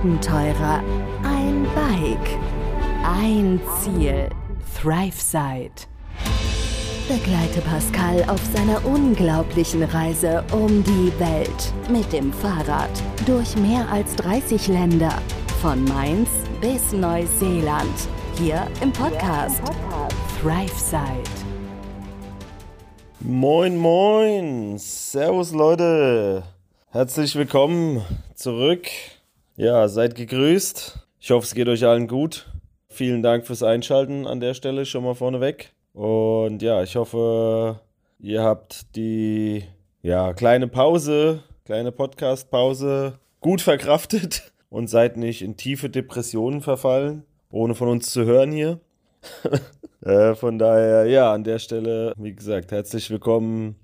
Abenteurer, ein Bike, ein Ziel. ThriveSide. Begleite Pascal auf seiner unglaublichen Reise um die Welt mit dem Fahrrad durch mehr als 30 Länder. Von Mainz bis Neuseeland. Hier im Podcast, ThriveSide. Moin, moin. Servus, Leute. Herzlich willkommen zurück. Ja, seid gegrüßt. Ich hoffe, es geht euch allen gut. Vielen Dank fürs Einschalten an der Stelle schon mal vorneweg. Und ja, ich hoffe, ihr habt die ja, kleine Pause, kleine Podcast-Pause gut verkraftet und seid nicht in tiefe Depressionen verfallen, ohne von uns zu hören hier. äh, von daher, ja, an der Stelle, wie gesagt, herzlich willkommen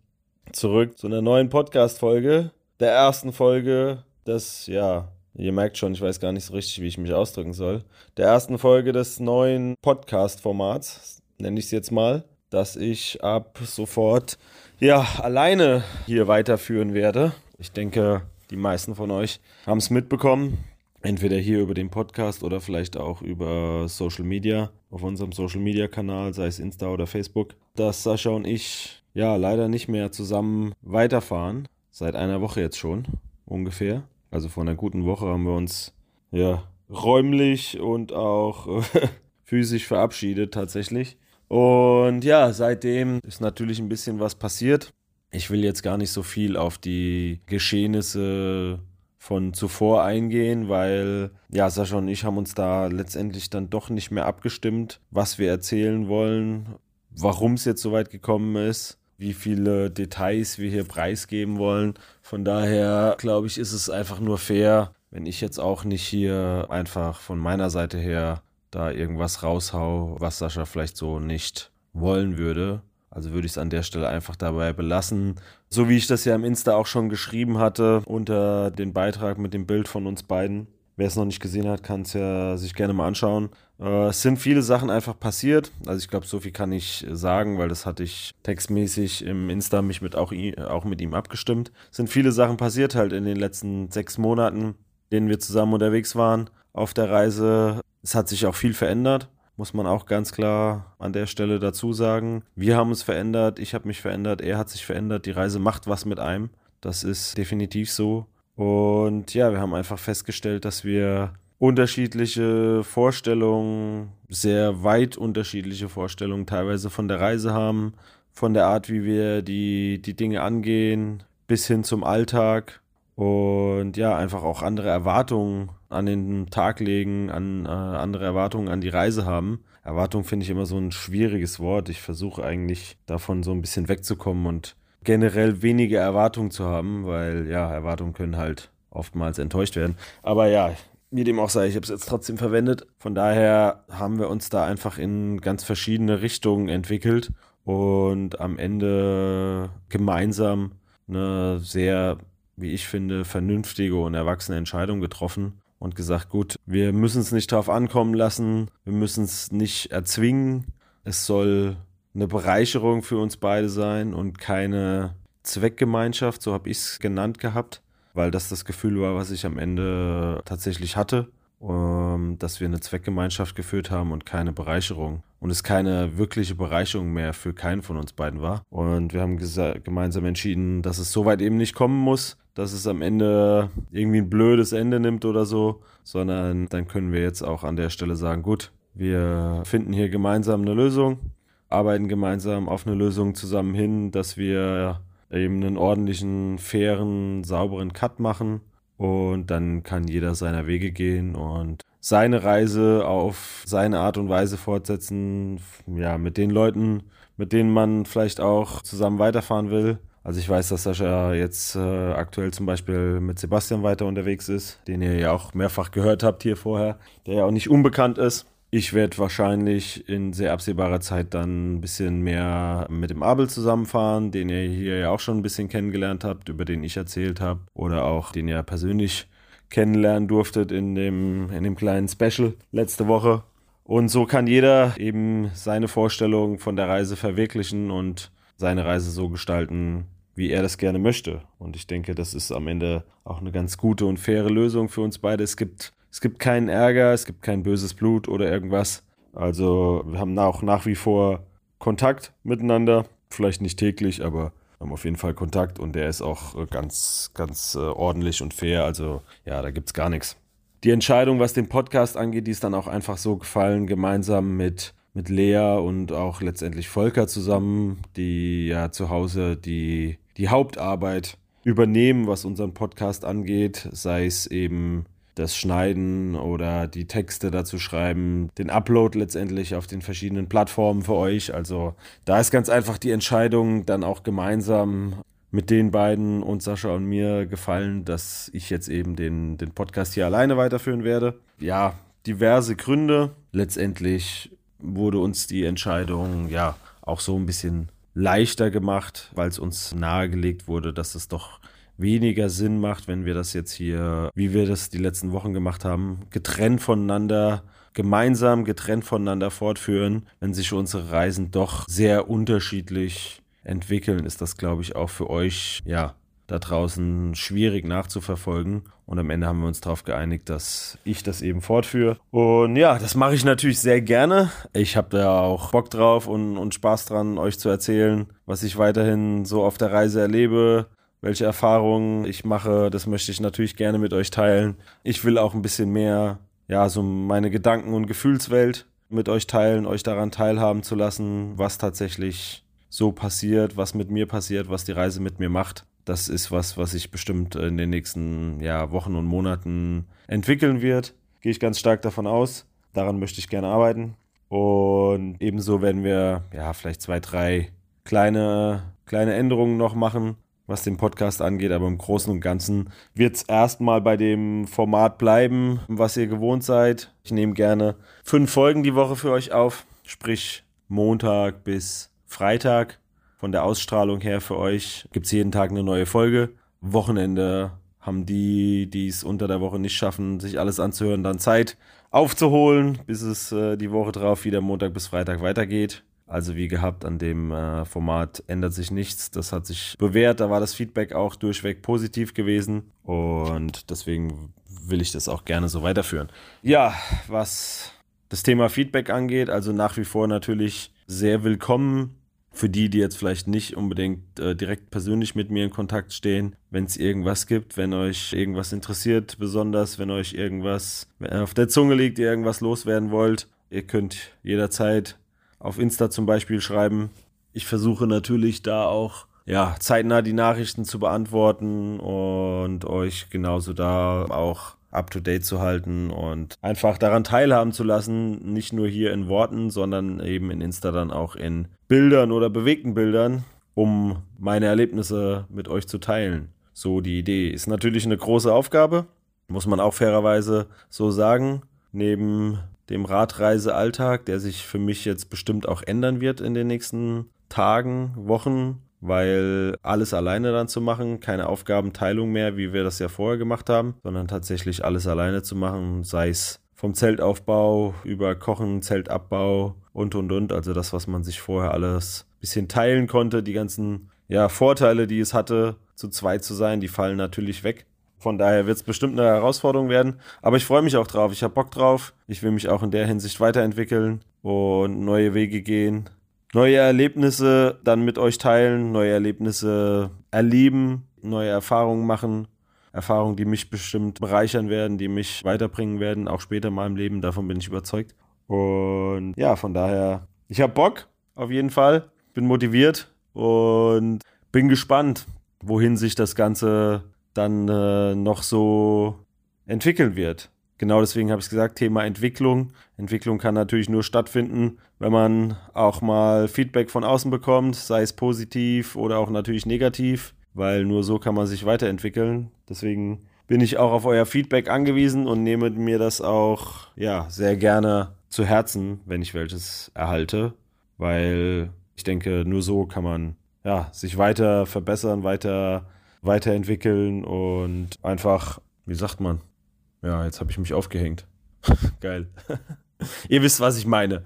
zurück zu einer neuen Podcast-Folge, der ersten Folge des, ja, ihr merkt schon, ich weiß gar nicht so richtig, wie ich mich ausdrücken soll, der ersten Folge des neuen Podcast-Formats, nenne ich es jetzt mal, dass ich ab sofort, ja, alleine hier weiterführen werde. Ich denke, die meisten von euch haben es mitbekommen entweder hier über den Podcast oder vielleicht auch über Social Media, auf unserem Social Media Kanal, sei es Insta oder Facebook, dass Sascha und ich ja leider nicht mehr zusammen weiterfahren. Seit einer Woche jetzt schon, ungefähr. Also vor einer guten Woche haben wir uns ja räumlich und auch physisch verabschiedet tatsächlich. Und ja, seitdem ist natürlich ein bisschen was passiert. Ich will jetzt gar nicht so viel auf die Geschehnisse von zuvor eingehen, weil ja, Sascha und ich haben uns da letztendlich dann doch nicht mehr abgestimmt, was wir erzählen wollen, warum es jetzt so weit gekommen ist, wie viele Details wir hier preisgeben wollen. Von daher glaube ich, ist es einfach nur fair, wenn ich jetzt auch nicht hier einfach von meiner Seite her da irgendwas raushau, was Sascha vielleicht so nicht wollen würde. Also würde ich es an der Stelle einfach dabei belassen. So wie ich das ja im Insta auch schon geschrieben hatte, unter den Beitrag mit dem Bild von uns beiden. Wer es noch nicht gesehen hat, kann es ja sich gerne mal anschauen. Äh, es sind viele Sachen einfach passiert. Also ich glaube, so viel kann ich sagen, weil das hatte ich textmäßig im Insta mich mit auch, auch mit ihm abgestimmt. Es sind viele Sachen passiert halt in den letzten sechs Monaten, denen wir zusammen unterwegs waren auf der Reise. Es hat sich auch viel verändert muss man auch ganz klar an der Stelle dazu sagen. Wir haben uns verändert, ich habe mich verändert, er hat sich verändert, die Reise macht was mit einem. Das ist definitiv so. Und ja, wir haben einfach festgestellt, dass wir unterschiedliche Vorstellungen, sehr weit unterschiedliche Vorstellungen teilweise von der Reise haben, von der Art, wie wir die, die Dinge angehen, bis hin zum Alltag und ja, einfach auch andere Erwartungen an den Tag legen, an äh, andere Erwartungen an die Reise haben. Erwartung finde ich immer so ein schwieriges Wort. Ich versuche eigentlich davon so ein bisschen wegzukommen und generell weniger Erwartungen zu haben, weil ja, Erwartungen können halt oftmals enttäuscht werden. Aber ja, wie dem auch sei, ich habe es jetzt trotzdem verwendet. Von daher haben wir uns da einfach in ganz verschiedene Richtungen entwickelt und am Ende gemeinsam eine sehr wie ich finde, vernünftige und erwachsene Entscheidung getroffen und gesagt, gut, wir müssen es nicht drauf ankommen lassen, wir müssen es nicht erzwingen. Es soll eine Bereicherung für uns beide sein und keine Zweckgemeinschaft, so habe ich es genannt gehabt, weil das das Gefühl war, was ich am Ende tatsächlich hatte, ähm, dass wir eine Zweckgemeinschaft geführt haben und keine Bereicherung und es keine wirkliche Bereicherung mehr für keinen von uns beiden war. Und wir haben gemeinsam entschieden, dass es so weit eben nicht kommen muss, dass es am Ende irgendwie ein blödes Ende nimmt oder so, sondern dann können wir jetzt auch an der Stelle sagen, gut, wir finden hier gemeinsam eine Lösung, arbeiten gemeinsam auf eine Lösung zusammen hin, dass wir eben einen ordentlichen, fairen, sauberen Cut machen und dann kann jeder seiner Wege gehen und seine Reise auf seine Art und Weise fortsetzen, ja, mit den Leuten, mit denen man vielleicht auch zusammen weiterfahren will. Also ich weiß, dass Sascha jetzt äh, aktuell zum Beispiel mit Sebastian weiter unterwegs ist, den ihr ja auch mehrfach gehört habt hier vorher, der ja auch nicht unbekannt ist. Ich werde wahrscheinlich in sehr absehbarer Zeit dann ein bisschen mehr mit dem Abel zusammenfahren, den ihr hier ja auch schon ein bisschen kennengelernt habt, über den ich erzählt habe, oder auch den ihr persönlich kennenlernen durftet in dem, in dem kleinen Special letzte Woche. Und so kann jeder eben seine Vorstellung von der Reise verwirklichen und seine Reise so gestalten, wie er das gerne möchte. Und ich denke, das ist am Ende auch eine ganz gute und faire Lösung für uns beide. Es gibt Es gibt keinen Ärger, es gibt kein böses Blut oder irgendwas. Also wir haben auch nach wie vor Kontakt miteinander. Vielleicht nicht täglich, aber haben auf jeden Fall Kontakt und der ist auch äh, ganz, ganz äh, ordentlich und fair. Also ja, da gibt es gar nichts. Die Entscheidung, was den Podcast angeht, die ist dann auch einfach so gefallen, gemeinsam mit, mit Lea und auch letztendlich Volker zusammen, die ja zu Hause die, die Hauptarbeit übernehmen, was unseren Podcast angeht, sei es eben das Schneiden oder die Texte dazu schreiben, den Upload letztendlich auf den verschiedenen Plattformen für euch. Also da ist ganz einfach die Entscheidung dann auch gemeinsam mit den beiden und Sascha und mir gefallen, dass ich jetzt eben den, den Podcast hier alleine weiterführen werde. Ja, diverse Gründe. Letztendlich wurde uns die Entscheidung ja auch so ein bisschen leichter gemacht, weil es uns nahegelegt wurde, dass es doch weniger Sinn macht, wenn wir das jetzt hier, wie wir das die letzten Wochen gemacht haben, getrennt voneinander, gemeinsam getrennt voneinander fortführen. Wenn sich unsere Reisen doch sehr unterschiedlich entwickeln, ist das, glaube ich, auch für euch, ja, da draußen schwierig nachzuverfolgen. Und am Ende haben wir uns darauf geeinigt, dass ich das eben fortführe. Und ja, das mache ich natürlich sehr gerne. Ich habe da auch Bock drauf und, und Spaß dran, euch zu erzählen, was ich weiterhin so auf der Reise erlebe, welche Erfahrungen ich mache, das möchte ich natürlich gerne mit euch teilen. Ich will auch ein bisschen mehr, ja, so meine Gedanken- und Gefühlswelt mit euch teilen, euch daran teilhaben zu lassen, was tatsächlich so passiert, was mit mir passiert, was die Reise mit mir macht. Das ist was, was sich bestimmt in den nächsten ja, Wochen und Monaten entwickeln wird. Gehe ich ganz stark davon aus. Daran möchte ich gerne arbeiten. Und ebenso werden wir ja vielleicht zwei, drei kleine, kleine Änderungen noch machen was den Podcast angeht, aber im Großen und Ganzen wird es erstmal bei dem Format bleiben, was ihr gewohnt seid. Ich nehme gerne fünf Folgen die Woche für euch auf, sprich Montag bis Freitag. Von der Ausstrahlung her für euch gibt es jeden Tag eine neue Folge. Wochenende haben die, die es unter der Woche nicht schaffen, sich alles anzuhören, dann Zeit aufzuholen, bis es äh, die Woche drauf wieder Montag bis Freitag weitergeht. Also wie gehabt, an dem äh, Format ändert sich nichts. Das hat sich bewährt. Da war das Feedback auch durchweg positiv gewesen. Und deswegen will ich das auch gerne so weiterführen. Ja, was das Thema Feedback angeht, also nach wie vor natürlich sehr willkommen für die, die jetzt vielleicht nicht unbedingt äh, direkt persönlich mit mir in Kontakt stehen, wenn es irgendwas gibt, wenn euch irgendwas interessiert, besonders wenn euch irgendwas auf der Zunge liegt, ihr irgendwas loswerden wollt, ihr könnt jederzeit auf Insta zum Beispiel schreiben. Ich versuche natürlich da auch ja, zeitnah die Nachrichten zu beantworten und euch genauso da auch up to date zu halten und einfach daran teilhaben zu lassen, nicht nur hier in Worten, sondern eben in Insta dann auch in Bildern oder bewegten Bildern, um meine Erlebnisse mit euch zu teilen. So die Idee ist natürlich eine große Aufgabe, muss man auch fairerweise so sagen. Neben dem Radreisealltag, der sich für mich jetzt bestimmt auch ändern wird in den nächsten Tagen, Wochen, weil alles alleine dann zu machen, keine Aufgabenteilung mehr, wie wir das ja vorher gemacht haben, sondern tatsächlich alles alleine zu machen, sei es vom Zeltaufbau über Kochen, Zeltabbau und und und, also das, was man sich vorher alles ein bisschen teilen konnte, die ganzen ja, Vorteile, die es hatte, zu zweit zu sein, die fallen natürlich weg. Von daher wird es bestimmt eine Herausforderung werden. Aber ich freue mich auch drauf. Ich habe Bock drauf. Ich will mich auch in der Hinsicht weiterentwickeln und neue Wege gehen. Neue Erlebnisse dann mit euch teilen, neue Erlebnisse erleben, neue Erfahrungen machen. Erfahrungen, die mich bestimmt bereichern werden, die mich weiterbringen werden, auch später in meinem Leben. Davon bin ich überzeugt. Und ja, von daher, ich habe Bock, auf jeden Fall. Bin motiviert und bin gespannt, wohin sich das Ganze dann äh, noch so entwickeln wird. Genau deswegen habe ich gesagt, Thema Entwicklung. Entwicklung kann natürlich nur stattfinden, wenn man auch mal Feedback von außen bekommt, sei es positiv oder auch natürlich negativ, weil nur so kann man sich weiterentwickeln. Deswegen bin ich auch auf euer Feedback angewiesen und nehme mir das auch ja sehr gerne zu Herzen, wenn ich welches erhalte, weil ich denke, nur so kann man ja sich weiter verbessern, weiter weiterentwickeln und einfach, wie sagt man? Ja, jetzt habe ich mich aufgehängt. Geil. ihr wisst, was ich meine.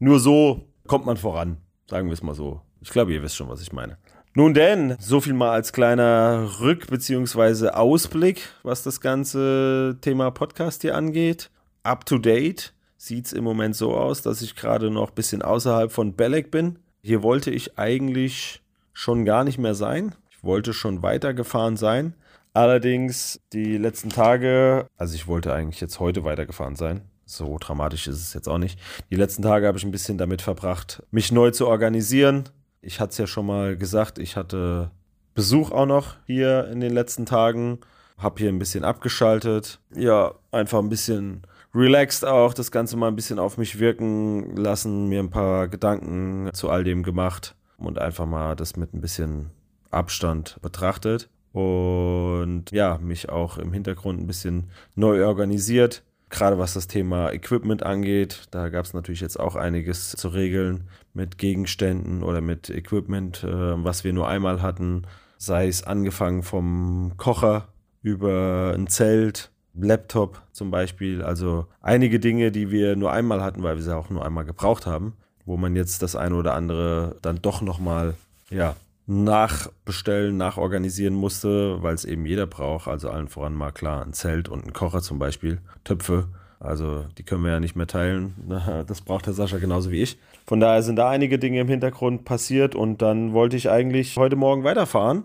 Nur so kommt man voran, sagen wir es mal so. Ich glaube, ihr wisst schon, was ich meine. Nun denn, so viel mal als kleiner Rück- bzw. Ausblick, was das ganze Thema Podcast hier angeht. Up to date sieht es im Moment so aus, dass ich gerade noch ein bisschen außerhalb von Belek bin. Hier wollte ich eigentlich schon gar nicht mehr sein. Ich wollte schon weitergefahren sein. Allerdings die letzten Tage, also ich wollte eigentlich jetzt heute weitergefahren sein. So dramatisch ist es jetzt auch nicht. Die letzten Tage habe ich ein bisschen damit verbracht, mich neu zu organisieren, ich hatte es ja schon mal gesagt, ich hatte Besuch auch noch hier in den letzten Tagen. Hab hier ein bisschen abgeschaltet. Ja, einfach ein bisschen relaxed auch, das Ganze mal ein bisschen auf mich wirken lassen, mir ein paar Gedanken zu all dem gemacht und einfach mal das mit ein bisschen Abstand betrachtet. Und ja, mich auch im Hintergrund ein bisschen neu organisiert. Gerade was das Thema Equipment angeht, da gab es natürlich jetzt auch einiges zu regeln mit Gegenständen oder mit Equipment, äh, was wir nur einmal hatten, sei es angefangen vom Kocher über ein Zelt, Laptop zum Beispiel, also einige Dinge, die wir nur einmal hatten, weil wir sie auch nur einmal gebraucht haben, wo man jetzt das eine oder andere dann doch nochmal, ja, nachbestellen, nachorganisieren musste, weil es eben jeder braucht. Also allen voran mal klar ein Zelt und ein Kocher zum Beispiel, Töpfe. Also die können wir ja nicht mehr teilen. Das braucht der Sascha genauso wie ich. Von daher sind da einige Dinge im Hintergrund passiert und dann wollte ich eigentlich heute Morgen weiterfahren.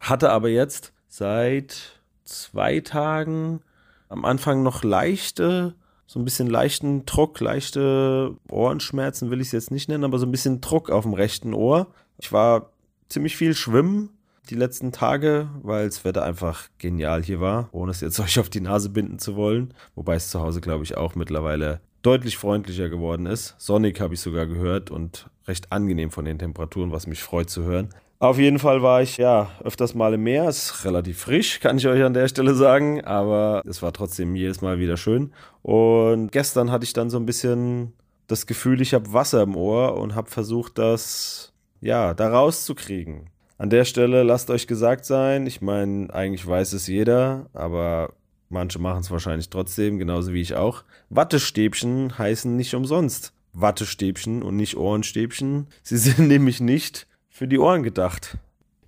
Hatte aber jetzt seit zwei Tagen am Anfang noch leichte, so ein bisschen leichten Druck, leichte Ohrenschmerzen will ich es jetzt nicht nennen, aber so ein bisschen Druck auf dem rechten Ohr. Ich war ziemlich viel schwimmen die letzten Tage, weil das Wetter einfach genial hier war, ohne es jetzt euch auf die Nase binden zu wollen. Wobei es zu Hause, glaube ich, auch mittlerweile deutlich freundlicher geworden ist. Sonnig habe ich sogar gehört und recht angenehm von den Temperaturen, was mich freut zu hören. Auf jeden Fall war ich ja öfters mal im Meer. Ist relativ frisch, kann ich euch an der Stelle sagen, aber es war trotzdem jedes Mal wieder schön. Und gestern hatte ich dann so ein bisschen das Gefühl, ich habe Wasser im Ohr und habe versucht, das ja, da rauszukriegen. An der Stelle lasst euch gesagt sein, ich meine, eigentlich weiß es jeder, aber manche machen es wahrscheinlich trotzdem, genauso wie ich auch. Wattestäbchen heißen nicht umsonst Wattestäbchen und nicht Ohrenstäbchen. Sie sind nämlich nicht für die Ohren gedacht.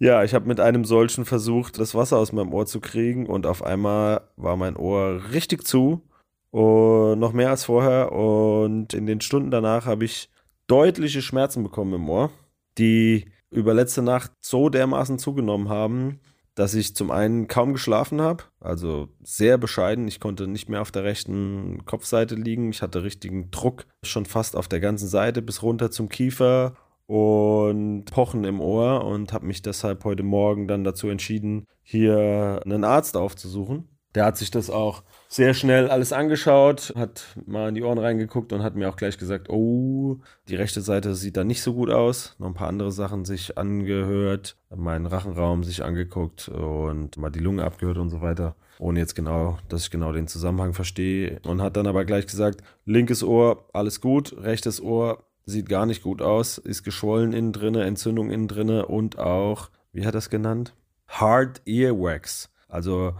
Ja, ich habe mit einem solchen versucht, das Wasser aus meinem Ohr zu kriegen und auf einmal war mein Ohr richtig zu und noch mehr als vorher und in den Stunden danach habe ich deutliche Schmerzen bekommen im Ohr die über letzte Nacht so dermaßen zugenommen haben, dass ich zum einen kaum geschlafen habe, also sehr bescheiden. Ich konnte nicht mehr auf der rechten Kopfseite liegen. Ich hatte richtigen Druck schon fast auf der ganzen Seite bis runter zum Kiefer und Pochen im Ohr und habe mich deshalb heute Morgen dann dazu entschieden, hier einen Arzt aufzusuchen. Der hat sich das auch sehr schnell alles angeschaut, hat mal in die Ohren reingeguckt und hat mir auch gleich gesagt, oh, die rechte Seite sieht da nicht so gut aus. Noch ein paar andere Sachen sich angehört, meinen Rachenraum sich angeguckt und mal die Lunge abgehört und so weiter. Ohne jetzt genau, dass ich genau den Zusammenhang verstehe. Und hat dann aber gleich gesagt, linkes Ohr, alles gut, rechtes Ohr sieht gar nicht gut aus, ist geschwollen innen drinne, Entzündung innen drinne und auch, wie hat er es genannt? Hard Earwax. Also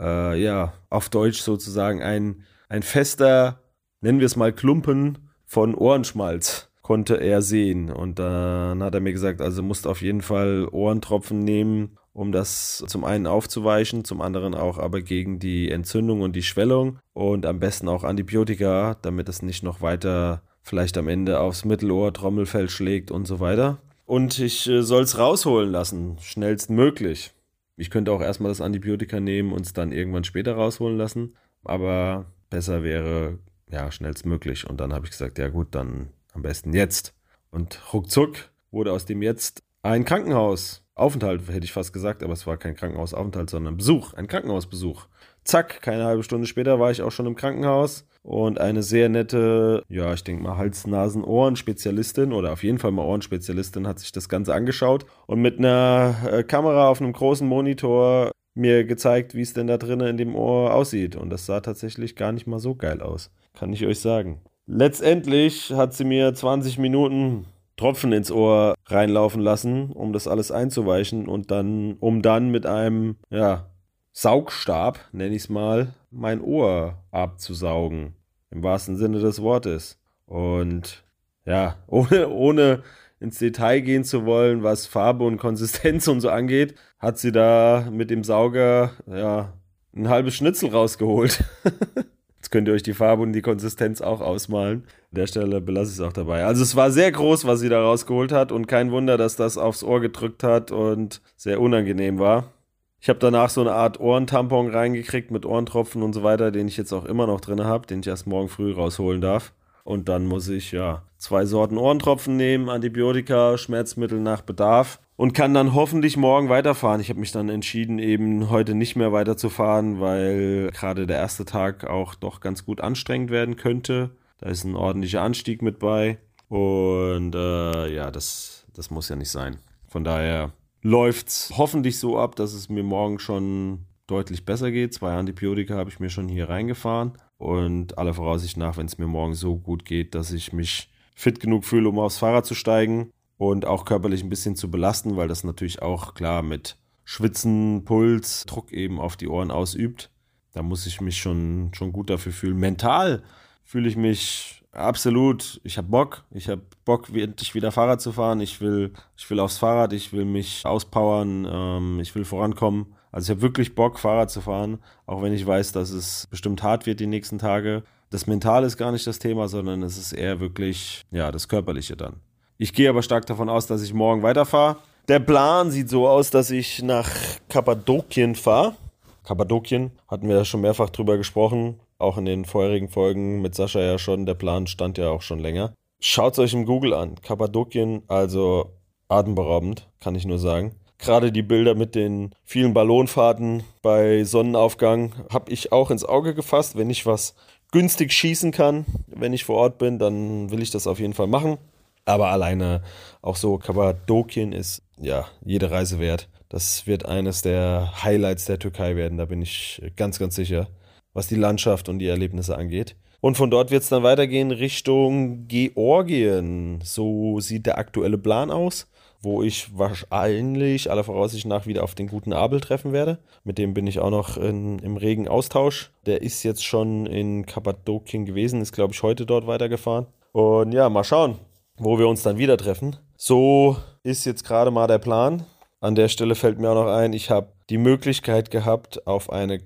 äh, ja, auf Deutsch sozusagen ein, ein fester, nennen wir es mal Klumpen von Ohrenschmalz konnte er sehen. Und dann hat er mir gesagt, also musst auf jeden Fall Ohrentropfen nehmen, um das zum einen aufzuweichen, zum anderen auch aber gegen die Entzündung und die Schwellung und am besten auch Antibiotika, damit es nicht noch weiter vielleicht am Ende aufs Mittelohr, Trommelfell schlägt und so weiter. Und ich äh, soll es rausholen lassen, schnellstmöglich. Ich könnte auch erstmal das Antibiotika nehmen und es dann irgendwann später rausholen lassen. Aber besser wäre, ja, schnellstmöglich. Und dann habe ich gesagt, ja gut, dann am besten jetzt. Und ruckzuck wurde aus dem jetzt ein Krankenhausaufenthalt, hätte ich fast gesagt, aber es war kein Krankenhausaufenthalt, sondern Besuch, ein Krankenhausbesuch. Zack, keine halbe Stunde später war ich auch schon im Krankenhaus und eine sehr nette, ja, ich denke mal Hals, Nasen, Ohren-Spezialistin oder auf jeden Fall mal Ohrenspezialistin hat sich das Ganze angeschaut und mit einer äh, Kamera auf einem großen Monitor mir gezeigt, wie es denn da drinnen in dem Ohr aussieht. Und das sah tatsächlich gar nicht mal so geil aus, kann ich euch sagen. Letztendlich hat sie mir 20 Minuten Tropfen ins Ohr reinlaufen lassen, um das alles einzuweichen und dann, um dann mit einem, ja, Saugstab, nenne ich es mal, mein Ohr abzusaugen. Im wahrsten Sinne des Wortes. Und ja, ohne, ohne ins Detail gehen zu wollen, was Farbe und Konsistenz und so angeht, hat sie da mit dem Sauger ja ein halbes Schnitzel rausgeholt. Jetzt könnt ihr euch die Farbe und die Konsistenz auch ausmalen. An der Stelle belasse ich es auch dabei. Also es war sehr groß, was sie da rausgeholt hat und kein Wunder, dass das aufs Ohr gedrückt hat und sehr unangenehm war. Ich habe danach so eine Art Ohrentampon reingekriegt mit Ohrentropfen und so weiter, den ich jetzt auch immer noch drin habe, den ich erst morgen früh rausholen darf. Und dann muss ich ja zwei Sorten Ohrentropfen nehmen, Antibiotika, Schmerzmittel nach Bedarf und kann dann hoffentlich morgen weiterfahren. Ich habe mich dann entschieden, eben heute nicht mehr weiterzufahren, weil gerade der erste Tag auch doch ganz gut anstrengend werden könnte. Da ist ein ordentlicher Anstieg mit bei. Und äh, ja, das, das muss ja nicht sein. Von daher läuft es hoffentlich so ab, dass es mir morgen schon deutlich besser geht. Zwei Antibiotika habe ich mir schon hier reingefahren. Und aller Voraussicht nach, wenn es mir morgen so gut geht, dass ich mich fit genug fühle, um aufs Fahrrad zu steigen und auch körperlich ein bisschen zu belasten, weil das natürlich auch klar mit Schwitzen, Puls, Druck eben auf die Ohren ausübt. Da muss ich mich schon, schon gut dafür fühlen. Mental fühle ich mich absolut, ich habe Bock. Ich habe Bock, endlich wieder Fahrrad zu fahren. Ich will, ich will aufs Fahrrad, ich will mich auspowern, ähm, ich will vorankommen. Also ich habe wirklich Bock, Fahrrad zu fahren, auch wenn ich weiß, dass es bestimmt hart wird die nächsten Tage. Das Mentale ist gar nicht das Thema, sondern es ist eher wirklich, ja, das Körperliche dann. Ich gehe aber stark davon aus, dass ich morgen weiterfahre. Der Plan sieht so aus, dass ich nach Kappadokien fahre. Kappadokien hatten wir ja schon mehrfach drüber gesprochen, auch in den vorherigen Folgen mit Sascha ja schon. Der Plan stand ja auch schon länger. Schaut es euch im Google an. Kappadokien, also atemberaubend, kann ich nur sagen. Gerade die Bilder mit den vielen Ballonfahrten bei Sonnenaufgang habe ich auch ins Auge gefasst. Wenn ich was günstig schießen kann, wenn ich vor Ort bin, dann will ich das auf jeden Fall machen. Aber alleine auch so Kappadokien ist ja jede Reise wert. Das wird eines der Highlights der Türkei werden, da bin ich ganz, ganz sicher, was die Landschaft und die Erlebnisse angeht. Und von dort wird es dann weitergehen Richtung Georgien. So sieht der aktuelle Plan aus wo ich wahrscheinlich aller Voraussicht nach wieder auf den guten Abel treffen werde. Mit dem bin ich auch noch in, im regen Austausch. Der ist jetzt schon in Kappadokien gewesen, ist glaube ich heute dort weitergefahren. Und ja, mal schauen, wo wir uns dann wieder treffen. So ist jetzt gerade mal der Plan. An der Stelle fällt mir auch noch ein, ich habe die Möglichkeit gehabt, auf eine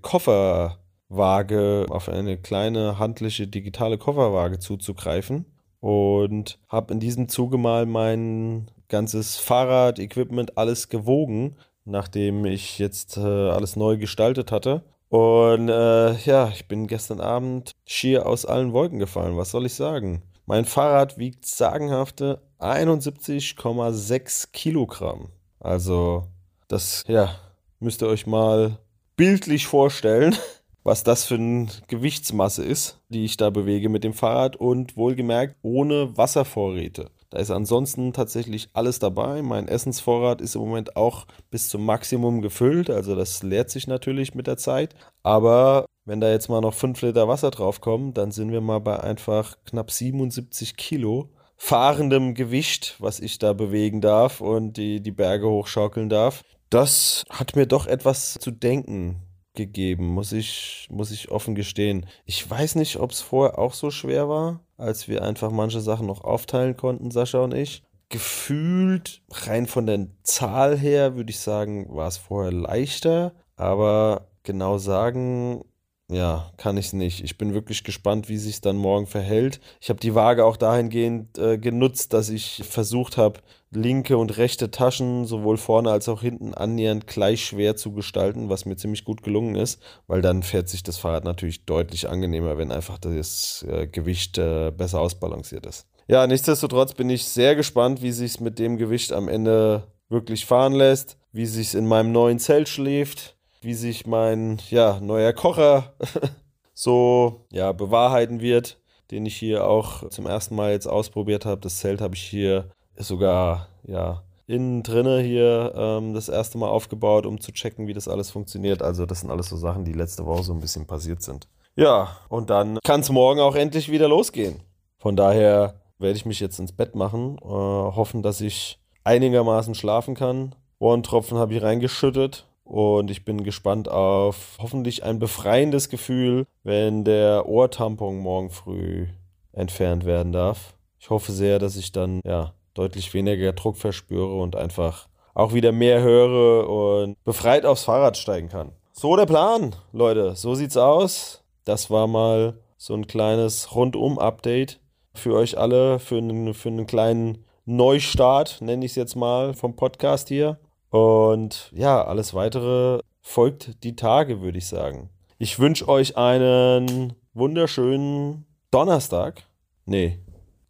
Kofferwaage, auf eine kleine handliche digitale Kofferwaage zuzugreifen und habe in diesem Zuge mal meinen ganzes Fahrrad, Equipment, alles gewogen, nachdem ich jetzt äh, alles neu gestaltet hatte. Und äh, ja, ich bin gestern Abend schier aus allen Wolken gefallen. Was soll ich sagen? Mein Fahrrad wiegt sagenhafte 71,6 Kilogramm. Also, das, ja, müsst ihr euch mal bildlich vorstellen, was das für eine Gewichtsmasse ist, die ich da bewege mit dem Fahrrad und wohlgemerkt ohne Wasservorräte. Da ist ansonsten tatsächlich alles dabei. Mein Essensvorrat ist im Moment auch bis zum Maximum gefüllt. Also das leert sich natürlich mit der Zeit. Aber wenn da jetzt mal noch 5 Liter Wasser draufkommen, dann sind wir mal bei einfach knapp 77 Kilo fahrendem Gewicht, was ich da bewegen darf und die, die Berge hochschaukeln darf. Das hat mir doch etwas zu denken gegeben, muss ich, muss ich offen gestehen. Ich weiß nicht, ob es vorher auch so schwer war, als wir einfach manche Sachen noch aufteilen konnten, Sascha und ich. Gefühlt, rein von der Zahl her, würde ich sagen, war es vorher leichter, aber genau sagen ja, kann ich es nicht. Ich bin wirklich gespannt, wie sich dann morgen verhält. Ich habe die Waage auch dahingehend äh, genutzt, dass ich versucht habe, linke und rechte Taschen sowohl vorne als auch hinten annähernd gleich schwer zu gestalten, was mir ziemlich gut gelungen ist, weil dann fährt sich das Fahrrad natürlich deutlich angenehmer, wenn einfach das äh, Gewicht äh, besser ausbalanciert ist. Ja, nichtsdestotrotz bin ich sehr gespannt, wie sich es mit dem Gewicht am Ende wirklich fahren lässt, wie sich es in meinem neuen Zelt schläft wie sich mein ja, neuer Kocher so ja, bewahrheiten wird, den ich hier auch zum ersten Mal jetzt ausprobiert habe. Das Zelt habe ich hier sogar ja, innen drinne hier ähm, das erste Mal aufgebaut, um zu checken, wie das alles funktioniert. Also das sind alles so Sachen, die letzte Woche so ein bisschen passiert sind. Ja, und dann kann es morgen auch endlich wieder losgehen. Von daher werde ich mich jetzt ins Bett machen, äh, hoffen, dass ich einigermaßen schlafen kann. Ohrentropfen habe ich reingeschüttet, und ich bin gespannt auf hoffentlich ein befreiendes Gefühl, wenn der Ohrtampon morgen früh entfernt werden darf. Ich hoffe sehr, dass ich dann ja deutlich weniger Druck verspüre und einfach auch wieder mehr höre und befreit aufs Fahrrad steigen kann. So der Plan, Leute. So sieht's aus. Das war mal so ein kleines Rundum-Update für euch alle, für einen, für einen kleinen Neustart, nenne ich es jetzt mal, vom Podcast hier. Und ja, alles weitere folgt die Tage, würde ich sagen. Ich wünsche euch einen wunderschönen Donnerstag. Nee,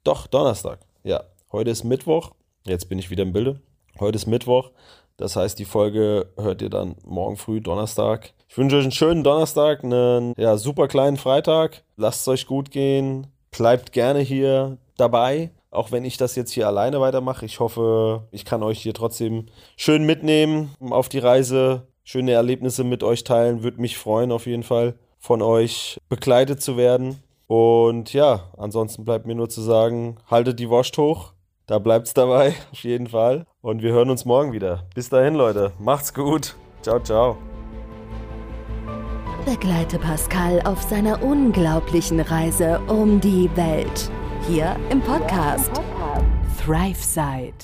doch, Donnerstag. Ja, heute ist Mittwoch. Jetzt bin ich wieder im Bilde. Heute ist Mittwoch. Das heißt, die Folge hört ihr dann morgen früh, Donnerstag. Ich wünsche euch einen schönen Donnerstag, einen ja, super kleinen Freitag. Lasst es euch gut gehen. Bleibt gerne hier dabei, auch wenn ich das jetzt hier alleine weitermache. Ich hoffe, ich kann euch hier trotzdem schön mitnehmen auf die Reise, schöne Erlebnisse mit euch teilen. Würde mich freuen, auf jeden Fall von euch begleitet zu werden. Und ja, ansonsten bleibt mir nur zu sagen, haltet die Wurst hoch. Da bleibt's dabei, auf jeden Fall. Und wir hören uns morgen wieder. Bis dahin, Leute. Macht's gut. Ciao, ciao. Begleite Pascal auf seiner unglaublichen Reise um die Welt. Hier im Podcast, Thrive Side.